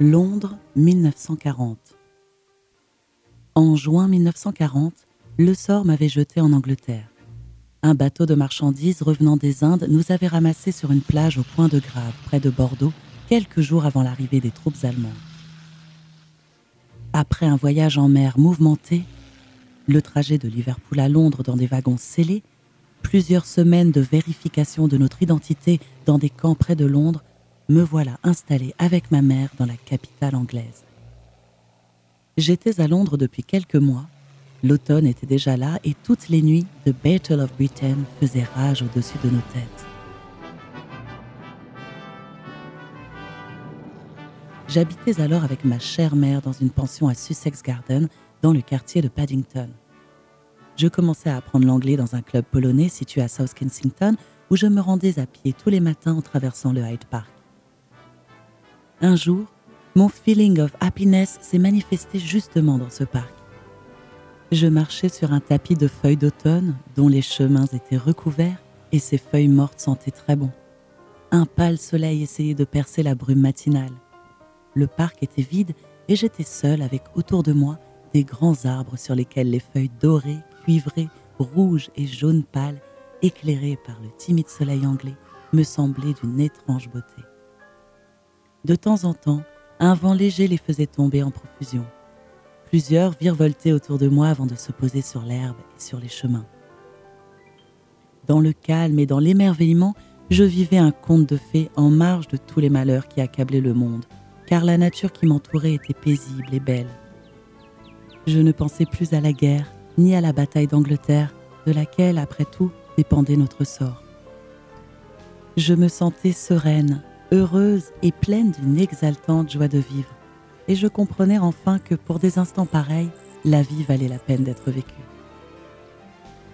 Londres, 1940. En juin 1940, le sort m'avait jeté en Angleterre. Un bateau de marchandises revenant des Indes nous avait ramassés sur une plage au point de Grave, près de Bordeaux, quelques jours avant l'arrivée des troupes allemandes. Après un voyage en mer mouvementé, le trajet de Liverpool à Londres dans des wagons scellés, plusieurs semaines de vérification de notre identité dans des camps près de Londres, me voilà installé avec ma mère dans la capitale anglaise. J'étais à Londres depuis quelques mois. L'automne était déjà là et toutes les nuits, The Battle of Britain faisait rage au-dessus de nos têtes. J'habitais alors avec ma chère mère dans une pension à Sussex Garden, dans le quartier de Paddington. Je commençais à apprendre l'anglais dans un club polonais situé à South Kensington, où je me rendais à pied tous les matins en traversant le Hyde Park. Un jour, mon feeling of happiness s'est manifesté justement dans ce parc. Je marchais sur un tapis de feuilles d'automne dont les chemins étaient recouverts et ces feuilles mortes sentaient très bon. Un pâle soleil essayait de percer la brume matinale. Le parc était vide et j'étais seule avec autour de moi des grands arbres sur lesquels les feuilles dorées, cuivrées, rouges et jaunes pâles, éclairées par le timide soleil anglais, me semblaient d'une étrange beauté. De temps en temps, un vent léger les faisait tomber en profusion. Plusieurs virevoltaient autour de moi avant de se poser sur l'herbe et sur les chemins. Dans le calme et dans l'émerveillement, je vivais un conte de fées en marge de tous les malheurs qui accablaient le monde, car la nature qui m'entourait était paisible et belle. Je ne pensais plus à la guerre, ni à la bataille d'Angleterre, de laquelle, après tout, dépendait notre sort. Je me sentais sereine, heureuse et pleine d'une exaltante joie de vivre, et je comprenais enfin que pour des instants pareils, la vie valait la peine d'être vécue.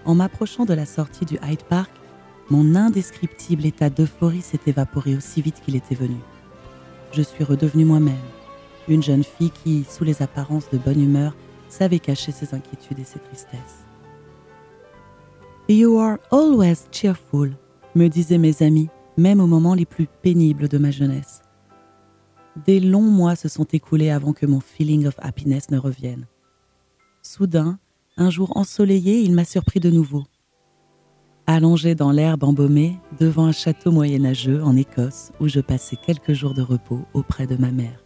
En m'approchant de la sortie du Hyde Park, mon indescriptible état d'euphorie s'est évaporé aussi vite qu'il était venu. Je suis redevenue moi-même, une jeune fille qui, sous les apparences de bonne humeur, savait cacher ses inquiétudes et ses tristesses. You are always cheerful, me disaient mes amis même aux moments les plus pénibles de ma jeunesse. Des longs mois se sont écoulés avant que mon feeling of happiness ne revienne. Soudain, un jour ensoleillé, il m'a surpris de nouveau. Allongé dans l'herbe embaumée, devant un château moyenâgeux en Écosse où je passais quelques jours de repos auprès de ma mère.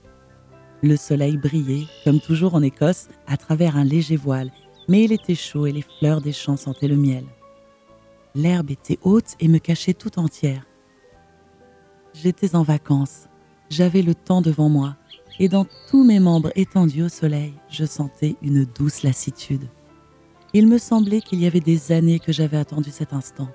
Le soleil brillait, comme toujours en Écosse, à travers un léger voile, mais il était chaud et les fleurs des champs sentaient le miel. L'herbe était haute et me cachait tout entière. J'étais en vacances, j'avais le temps devant moi, et dans tous mes membres étendus au soleil, je sentais une douce lassitude. Il me semblait qu'il y avait des années que j'avais attendu cet instant.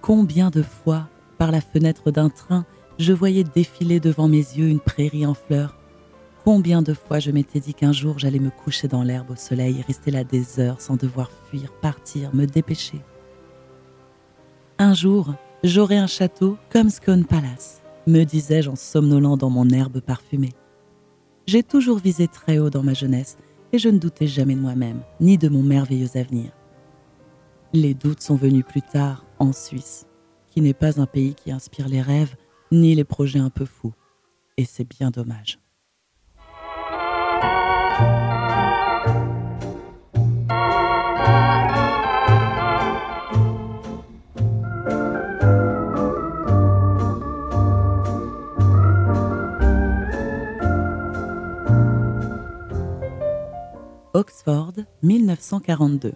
Combien de fois, par la fenêtre d'un train, je voyais défiler devant mes yeux une prairie en fleurs. Combien de fois je m'étais dit qu'un jour j'allais me coucher dans l'herbe au soleil et rester là des heures sans devoir fuir, partir, me dépêcher. Un jour, J'aurai un château comme Scone Palace, me disais-je en somnolant dans mon herbe parfumée. J'ai toujours visé très haut dans ma jeunesse et je ne doutais jamais de moi-même, ni de mon merveilleux avenir. Les doutes sont venus plus tard en Suisse, qui n'est pas un pays qui inspire les rêves ni les projets un peu fous. Et c'est bien dommage. Oxford, 1942.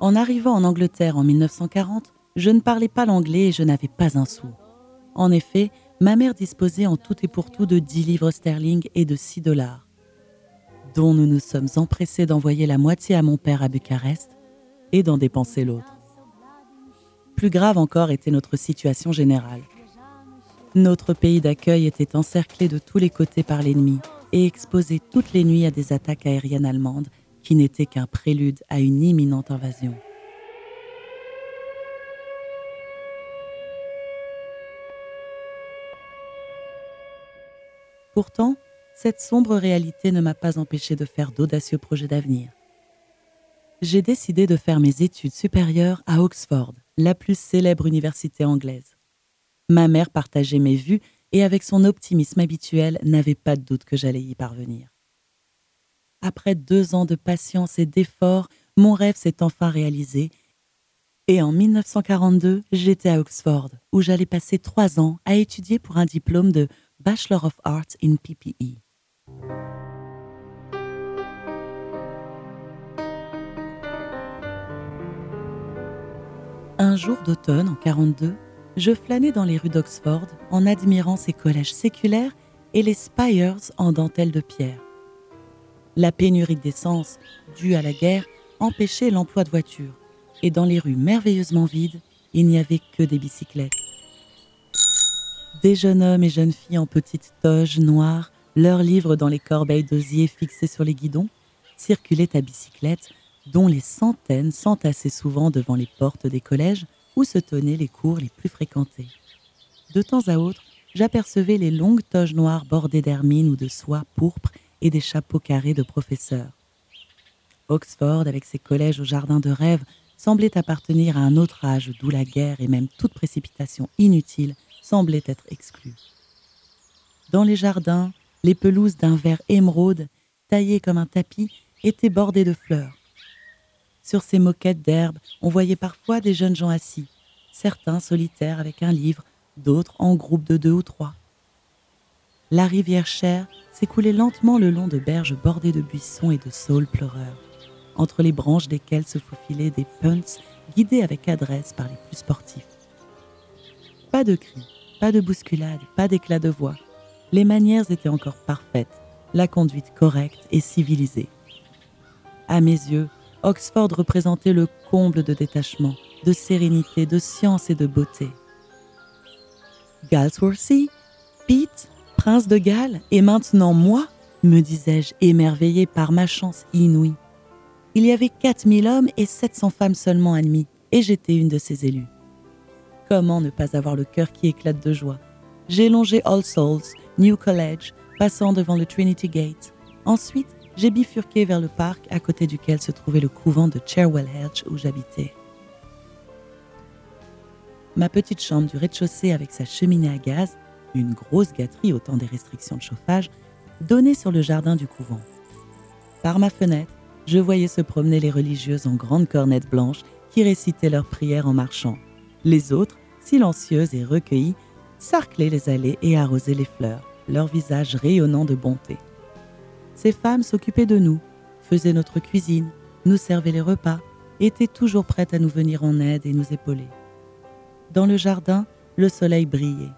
En arrivant en Angleterre en 1940, je ne parlais pas l'anglais et je n'avais pas un sou. En effet, ma mère disposait en tout et pour tout de 10 livres sterling et de 6 dollars, dont nous nous sommes empressés d'envoyer la moitié à mon père à Bucarest et d'en dépenser l'autre. Plus grave encore était notre situation générale. Notre pays d'accueil était encerclé de tous les côtés par l'ennemi et exposé toutes les nuits à des attaques aériennes allemandes qui n'étaient qu'un prélude à une imminente invasion. Pourtant, cette sombre réalité ne m'a pas empêché de faire d'audacieux projets d'avenir. J'ai décidé de faire mes études supérieures à Oxford, la plus célèbre université anglaise. Ma mère partageait mes vues et avec son optimisme habituel n'avait pas de doute que j'allais y parvenir. Après deux ans de patience et d'efforts, mon rêve s'est enfin réalisé et en 1942, j'étais à Oxford, où j'allais passer trois ans à étudier pour un diplôme de Bachelor of Arts in PPE. Un jour d'automne en 42, je flânais dans les rues d'Oxford en admirant ces collèges séculaires et les spires en dentelle de pierre. La pénurie d'essence, due à la guerre, empêchait l'emploi de voitures, et dans les rues merveilleusement vides, il n'y avait que des bicyclettes. Des jeunes hommes et jeunes filles en petites toges noires, leurs livres dans les corbeilles d'osier fixées sur les guidons, circulaient à bicyclette dont les centaines s'entassaient souvent devant les portes des collèges où se tenaient les cours les plus fréquentés. De temps à autre, j'apercevais les longues toges noires bordées d'hermine ou de soie pourpre et des chapeaux carrés de professeurs. Oxford, avec ses collèges au jardin de rêve, semblait appartenir à un autre âge d'où la guerre et même toute précipitation inutile semblaient être exclues. Dans les jardins, les pelouses d'un vert émeraude, taillées comme un tapis, étaient bordées de fleurs. Sur ces moquettes d'herbe, on voyait parfois des jeunes gens assis, certains solitaires avec un livre, d'autres en groupe de deux ou trois. La rivière Cher s'écoulait lentement le long de berges bordées de buissons et de saules pleureurs, entre les branches desquelles se faufilaient des punts guidés avec adresse par les plus sportifs. Pas de cris, pas de bousculade, pas d'éclat de voix. Les manières étaient encore parfaites, la conduite correcte et civilisée. À mes yeux, Oxford représentait le comble de détachement, de sérénité, de science et de beauté. Galsworthy, Pete, prince de Galles, et maintenant moi, me disais-je, émerveillé par ma chance inouïe. Il y avait 4000 hommes et 700 femmes seulement admis, et j'étais une de ces élus. Comment ne pas avoir le cœur qui éclate de joie? J'ai longé All Souls, New College, passant devant le Trinity Gate. Ensuite, j'ai bifurqué vers le parc à côté duquel se trouvait le couvent de Cherwell Hedge où j'habitais. Ma petite chambre du rez-de-chaussée avec sa cheminée à gaz, une grosse gâterie au temps des restrictions de chauffage, donnait sur le jardin du couvent. Par ma fenêtre, je voyais se promener les religieuses en grandes cornettes blanches qui récitaient leurs prières en marchant. Les autres, silencieuses et recueillies, sarclaient les allées et arrosaient les fleurs, leurs visages rayonnant de bonté. Ces femmes s'occupaient de nous, faisaient notre cuisine, nous servaient les repas, étaient toujours prêtes à nous venir en aide et nous épauler. Dans le jardin, le soleil brillait.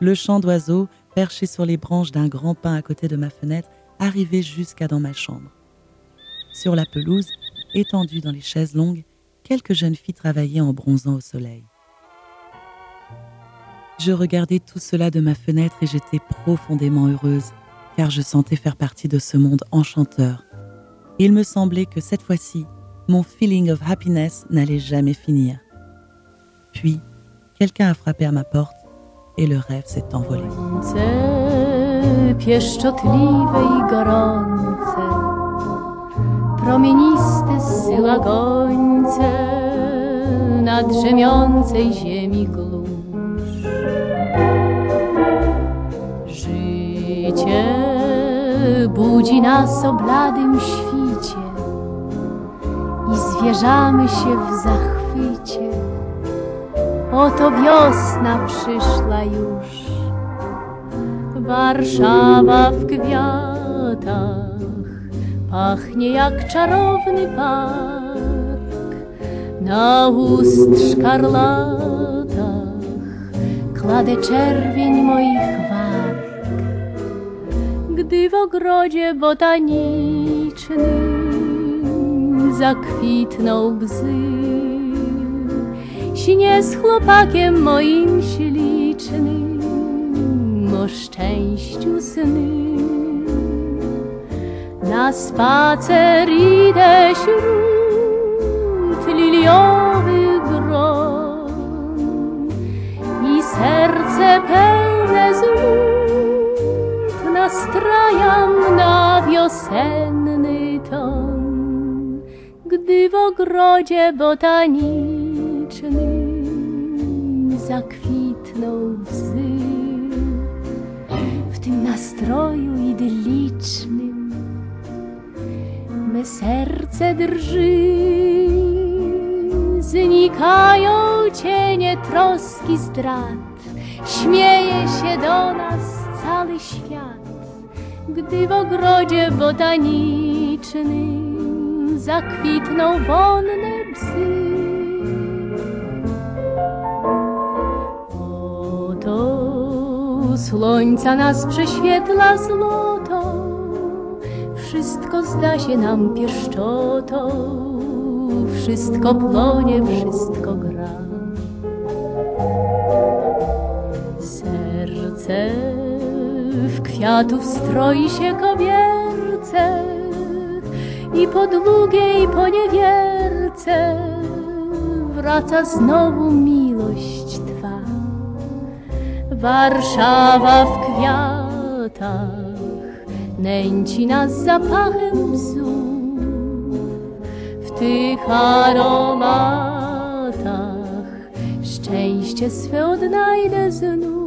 Le chant d'oiseaux, perché sur les branches d'un grand pin à côté de ma fenêtre, arrivait jusqu'à dans ma chambre. Sur la pelouse, étendue dans les chaises longues, quelques jeunes filles travaillaient en bronzant au soleil. Je regardais tout cela de ma fenêtre et j'étais profondément heureuse car je sentais faire partie de ce monde enchanteur. Il me semblait que cette fois-ci, mon feeling of happiness n'allait jamais finir. Puis, quelqu'un a frappé à ma porte et le rêve s'est envolé. Budzi nas o bladym świcie i zwierzamy się w zachwycie. Oto wiosna przyszła już, Warszawa w kwiatach, pachnie jak czarowny park. Na ust szkarlatach kładę czerwień moich gdy w ogrodzie botanicznym zakwitną bzy. Śnie z chłopakiem moim ślicznym o szczęściu sny. Na spacer idę wśród liliowych gron i serce wiosenny ton, gdy w ogrodzie botanicznym zakwitną bzy. nastroju idyllicznym me serce drży. Znikają cienie troski zdrat, śmieje się do nas cały świat, gdy w ogrodzie botanicznym zakwitną wonne psy. Oto słońca nas prześwietla złoto, wszystko zda się nam pieszczotą, wszystko płonie, wszystko gra. Serce kwiatów stroi się kobierce i po długiej poniewierce wraca znowu miłość Twa. Warszawa w kwiatach nęci nas zapachem bzów. W tych aromatach szczęście swe odnajdę znów.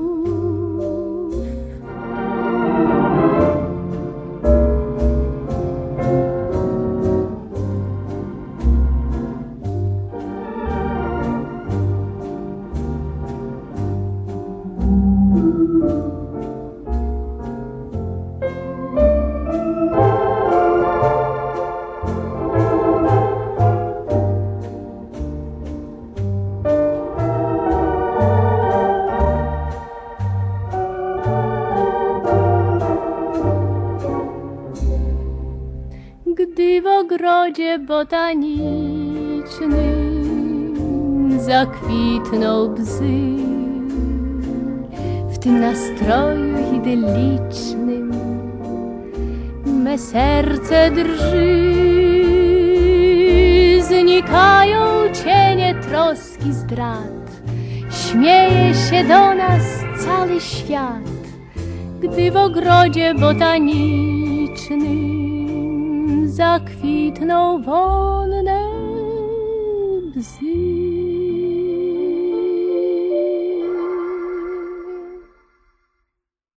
Ogrodzie botanicznym zakwitną bzy, w tym nastroju idyllicznym me serce drży. Znikają cienie troski zdrat, śmieje się do nas cały świat, gdy w ogrodzie botanicznym zakwitną wonne bzy.